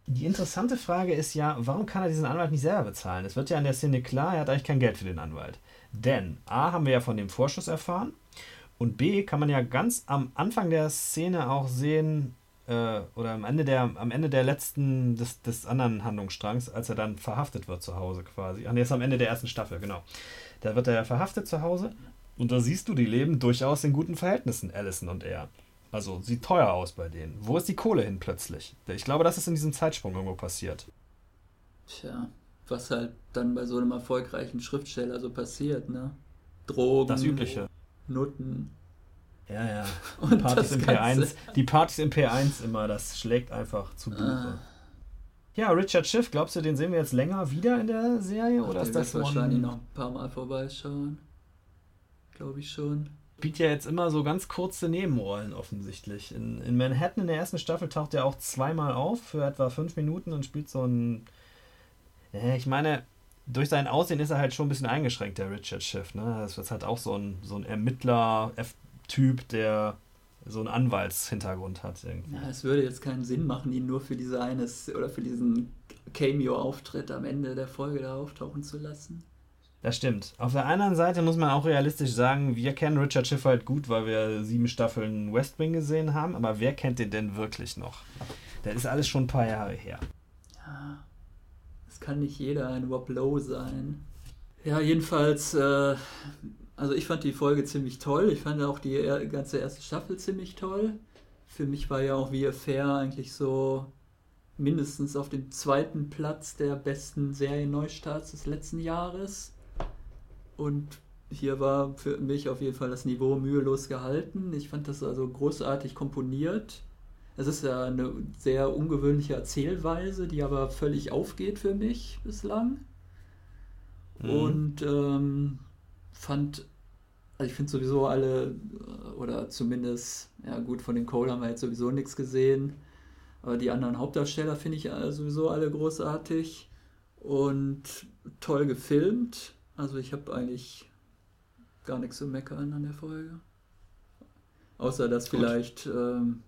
Die interessante Frage ist ja, warum kann er diesen Anwalt nicht selber bezahlen? Es wird ja in der Szene klar, er hat eigentlich kein Geld für den Anwalt. Denn A haben wir ja von dem Vorschuss erfahren und B kann man ja ganz am Anfang der Szene auch sehen, äh, oder am Ende der, am Ende der letzten, des, des anderen Handlungsstrangs, als er dann verhaftet wird zu Hause quasi. Ach nee, ist am Ende der ersten Staffel, genau. Da wird er ja verhaftet zu Hause und da siehst du, die leben durchaus in guten Verhältnissen, Allison und er. Also sieht teuer aus bei denen. Wo ist die Kohle hin plötzlich? Ich glaube, das ist in diesem Zeitsprung irgendwo passiert. Tja, was halt dann bei so einem erfolgreichen Schriftsteller so passiert, ne? Drogen, Das Übliche. Nutten. Ja, ja. Die Partys im P1, die Partys im P1 immer, das schlägt einfach zu Buche. Ah. Ja, Richard Schiff, glaubst du, den sehen wir jetzt länger wieder in der Serie? Ach, oder ist das wahrscheinlich noch ein paar Mal vorbeischauen? Glaube ich schon. Bietet ja jetzt immer so ganz kurze Nebenrollen offensichtlich. In, in Manhattan in der ersten Staffel taucht er auch zweimal auf für etwa fünf Minuten und spielt so ein. ich meine, durch sein Aussehen ist er halt schon ein bisschen eingeschränkt, der Richard Schiff. Ne? Das ist halt auch so ein, so ein Ermittler-Typ, der so einen Anwaltshintergrund hat. Irgendwie. Ja, es würde jetzt keinen Sinn machen, ihn nur für diese eines oder für diesen Cameo-Auftritt am Ende der Folge da auftauchen zu lassen. Das stimmt. Auf der anderen Seite muss man auch realistisch sagen, wir kennen Richard Schiff halt gut, weil wir sieben Staffeln West Wing gesehen haben, aber wer kennt den denn wirklich noch? Das ist alles schon ein paar Jahre her. Ja, es kann nicht jeder ein Rob Lowe sein. Ja, jedenfalls äh, also ich fand die Folge ziemlich toll. Ich fand auch die ganze erste Staffel ziemlich toll. Für mich war ja auch wie Fair eigentlich so mindestens auf dem zweiten Platz der besten Serienneustarts des letzten Jahres. Und hier war für mich auf jeden Fall das Niveau mühelos gehalten. Ich fand das also großartig komponiert. Es ist ja eine sehr ungewöhnliche Erzählweise, die aber völlig aufgeht für mich bislang. Mhm. Und ähm, fand also ich finde sowieso alle, äh, oder zumindest, ja gut, von den Cole haben wir jetzt sowieso nichts gesehen. Aber die anderen Hauptdarsteller finde ich äh, sowieso alle großartig und toll gefilmt. Also ich habe eigentlich gar nichts zu meckern an der Folge. Außer dass vielleicht ähm,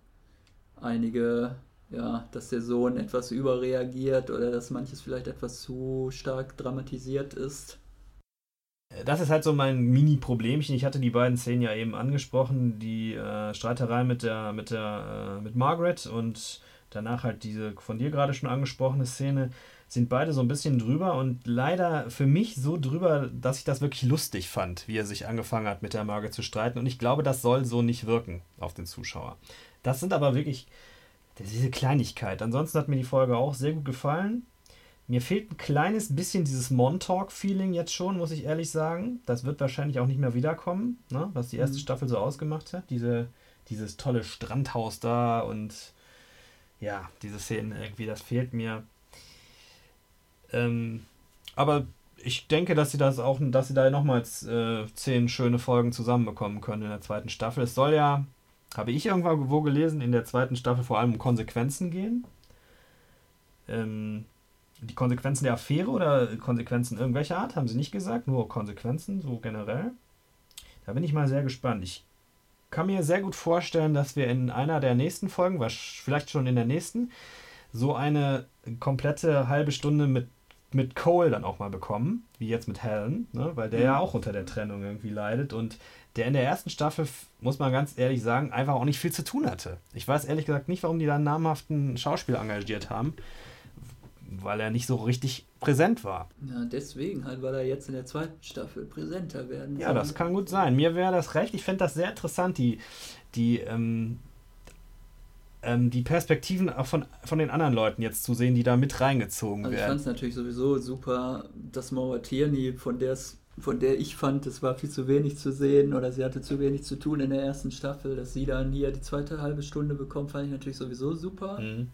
einige, ja, dass der Sohn etwas überreagiert oder dass manches vielleicht etwas zu stark dramatisiert ist das ist halt so mein Mini-Problemchen. Ich hatte die beiden Szenen ja eben angesprochen, die äh, Streiterei mit der, mit der, äh, mit Margaret und danach halt diese von dir gerade schon angesprochene Szene, sind beide so ein bisschen drüber und leider für mich so drüber, dass ich das wirklich lustig fand, wie er sich angefangen hat, mit der Margaret zu streiten. Und ich glaube, das soll so nicht wirken auf den Zuschauer. Das sind aber wirklich diese Kleinigkeit. Ansonsten hat mir die Folge auch sehr gut gefallen. Mir fehlt ein kleines bisschen dieses Montauk-Feeling jetzt schon, muss ich ehrlich sagen. Das wird wahrscheinlich auch nicht mehr wiederkommen, ne? was die erste mhm. Staffel so ausgemacht hat. Diese, dieses tolle Strandhaus da und ja, diese Szenen irgendwie, das fehlt mir. Ähm, aber ich denke, dass sie das auch, dass sie da nochmals äh, zehn schöne Folgen zusammenbekommen können in der zweiten Staffel. Es soll ja, habe ich irgendwo gelesen, in der zweiten Staffel vor allem um Konsequenzen gehen. Ähm, die Konsequenzen der Affäre oder Konsequenzen irgendwelcher Art, haben sie nicht gesagt, nur Konsequenzen, so generell. Da bin ich mal sehr gespannt. Ich kann mir sehr gut vorstellen, dass wir in einer der nächsten Folgen, vielleicht schon in der nächsten, so eine komplette halbe Stunde mit, mit Cole dann auch mal bekommen, wie jetzt mit Helen, ne? weil der mhm. ja auch unter der Trennung irgendwie leidet und der in der ersten Staffel, muss man ganz ehrlich sagen, einfach auch nicht viel zu tun hatte. Ich weiß ehrlich gesagt nicht, warum die da einen namhaften Schauspieler engagiert haben weil er nicht so richtig präsent war. Ja, deswegen halt, weil er jetzt in der zweiten Staffel präsenter werden soll. Ja, das kann gut sein. Mir wäre das recht. Ich fände das sehr interessant, die, die, ähm, ähm, die Perspektiven auch von, von den anderen Leuten jetzt zu sehen, die da mit reingezogen also werden. Ich fand es natürlich sowieso super, dass Maura Tierney, von der von der ich fand, es war viel zu wenig zu sehen oder sie hatte zu wenig zu tun in der ersten Staffel, dass sie dann hier die zweite halbe Stunde bekommt, fand ich natürlich sowieso super. Mhm.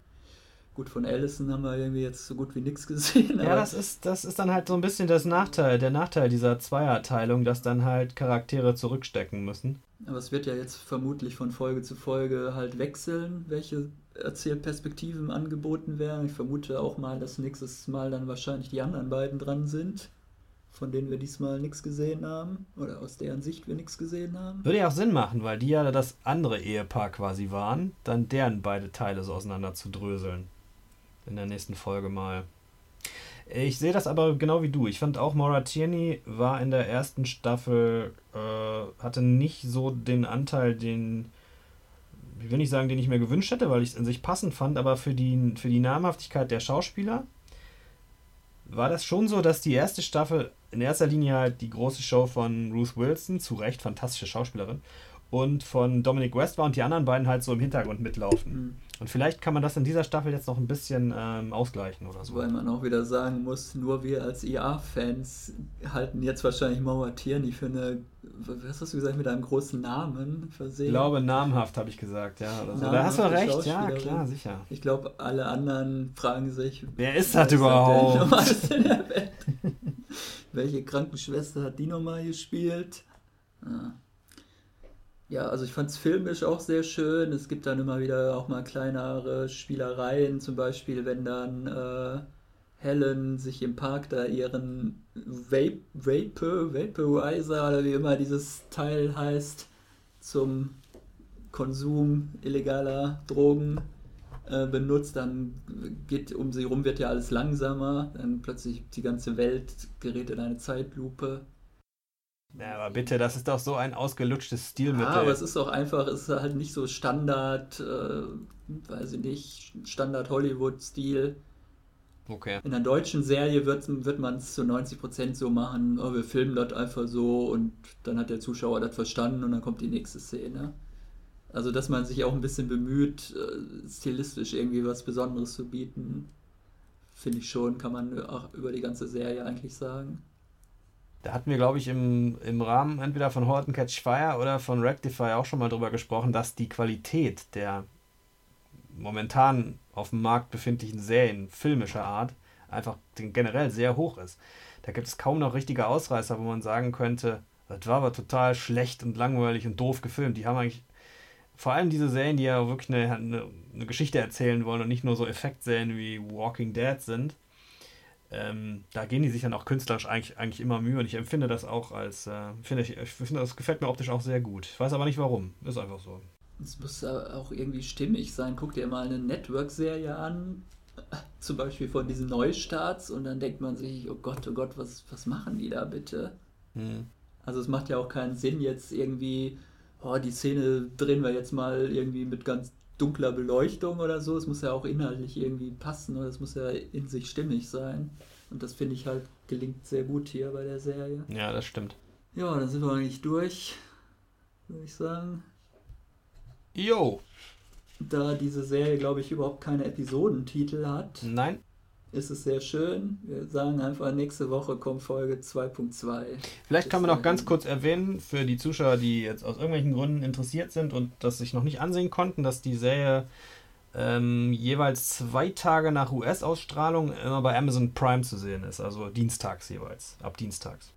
Gut, von Allison haben wir irgendwie jetzt so gut wie nichts gesehen. Ja, das ist, das ist dann halt so ein bisschen das Nachteil, der Nachteil dieser Zweierteilung, dass dann halt Charaktere zurückstecken müssen. Aber es wird ja jetzt vermutlich von Folge zu Folge halt wechseln, welche Erzählperspektiven angeboten werden. Ich vermute auch mal, dass nächstes Mal dann wahrscheinlich die anderen beiden dran sind, von denen wir diesmal nichts gesehen haben oder aus deren Sicht wir nichts gesehen haben. Würde ja auch Sinn machen, weil die ja das andere Ehepaar quasi waren, dann deren beide Teile so auseinander zu dröseln in der nächsten Folge mal. Ich sehe das aber genau wie du. Ich fand auch Maura Tierney war in der ersten Staffel, äh, hatte nicht so den Anteil, den, ich will nicht sagen, den ich mir gewünscht hätte, weil ich es in sich passend fand, aber für die, für die Namhaftigkeit der Schauspieler war das schon so, dass die erste Staffel in erster Linie halt die große Show von Ruth Wilson, zu Recht fantastische Schauspielerin, und von Dominic West war und die anderen beiden halt so im Hintergrund mitlaufen. Mhm. Und vielleicht kann man das in dieser Staffel jetzt noch ein bisschen ähm, ausgleichen oder so. Weil man auch wieder sagen muss, nur wir als IA-Fans halten jetzt wahrscheinlich Mauer Tierney für eine, was hast du gesagt, mit einem großen Namen versehen? Ich glaube, namhaft habe ich gesagt, ja. Oder so. Da hast du recht, ja, klar, sicher. Ich glaube, alle anderen fragen sich, wer ist das überhaupt? Welche Krankenschwester hat die nochmal gespielt? Ja. Ja, also ich fand es filmisch auch sehr schön. Es gibt dann immer wieder auch mal kleinere Spielereien, zum Beispiel wenn dann äh, Helen sich im Park da ihren Vape, Vape, Vaporizer oder wie immer dieses Teil heißt, zum Konsum illegaler Drogen äh, benutzt, dann geht um sie rum, wird ja alles langsamer, dann plötzlich die ganze Welt gerät in eine Zeitlupe. Ja, aber bitte, das ist doch so ein ausgelutschtes Stilmittel. Ja, aber es ist auch einfach, es ist halt nicht so Standard, äh, weiß ich nicht, Standard Hollywood-Stil. Okay. In einer deutschen Serie wird, wird man es zu 90% so machen, oh, wir filmen das einfach so und dann hat der Zuschauer das verstanden und dann kommt die nächste Szene. Also, dass man sich auch ein bisschen bemüht, äh, stilistisch irgendwie was Besonderes zu bieten, finde ich schon, kann man auch über die ganze Serie eigentlich sagen. Da hatten wir, glaube ich, im, im Rahmen entweder von Horton Catch Fire oder von Rectify auch schon mal drüber gesprochen, dass die Qualität der momentan auf dem Markt befindlichen Serien filmischer Art einfach generell sehr hoch ist. Da gibt es kaum noch richtige Ausreißer, wo man sagen könnte, das war aber total schlecht und langweilig und doof gefilmt. Die haben eigentlich, vor allem diese Serien, die ja wirklich eine, eine, eine Geschichte erzählen wollen und nicht nur so Effektserien wie Walking Dead sind, ähm, da gehen die sich dann auch künstlerisch eigentlich, eigentlich immer Mühe und ich empfinde das auch als, äh, finde ich, ich finde, das gefällt mir optisch auch sehr gut. Ich weiß aber nicht warum. Ist einfach so. Es muss auch irgendwie stimmig sein. Guck dir mal eine Network-Serie an, zum Beispiel von diesen Neustarts und dann denkt man sich, oh Gott, oh Gott, was, was machen die da bitte? Hm. Also es macht ja auch keinen Sinn, jetzt irgendwie, oh, die Szene drehen wir jetzt mal irgendwie mit ganz dunkler Beleuchtung oder so. Es muss ja auch inhaltlich irgendwie passen oder es muss ja in sich stimmig sein. Und das finde ich halt gelingt sehr gut hier bei der Serie. Ja, das stimmt. Ja, dann sind wir eigentlich durch, würde ich sagen. Jo. Da diese Serie, glaube ich, überhaupt keine Episodentitel hat. Nein ist es sehr schön. Wir sagen einfach, nächste Woche kommt Folge 2.2. Vielleicht kann man noch ganz kurz erwähnen, für die Zuschauer, die jetzt aus irgendwelchen Gründen interessiert sind und das sich noch nicht ansehen konnten, dass die Serie ähm, jeweils zwei Tage nach US-Ausstrahlung immer bei Amazon Prime zu sehen ist. Also dienstags jeweils, ab dienstags.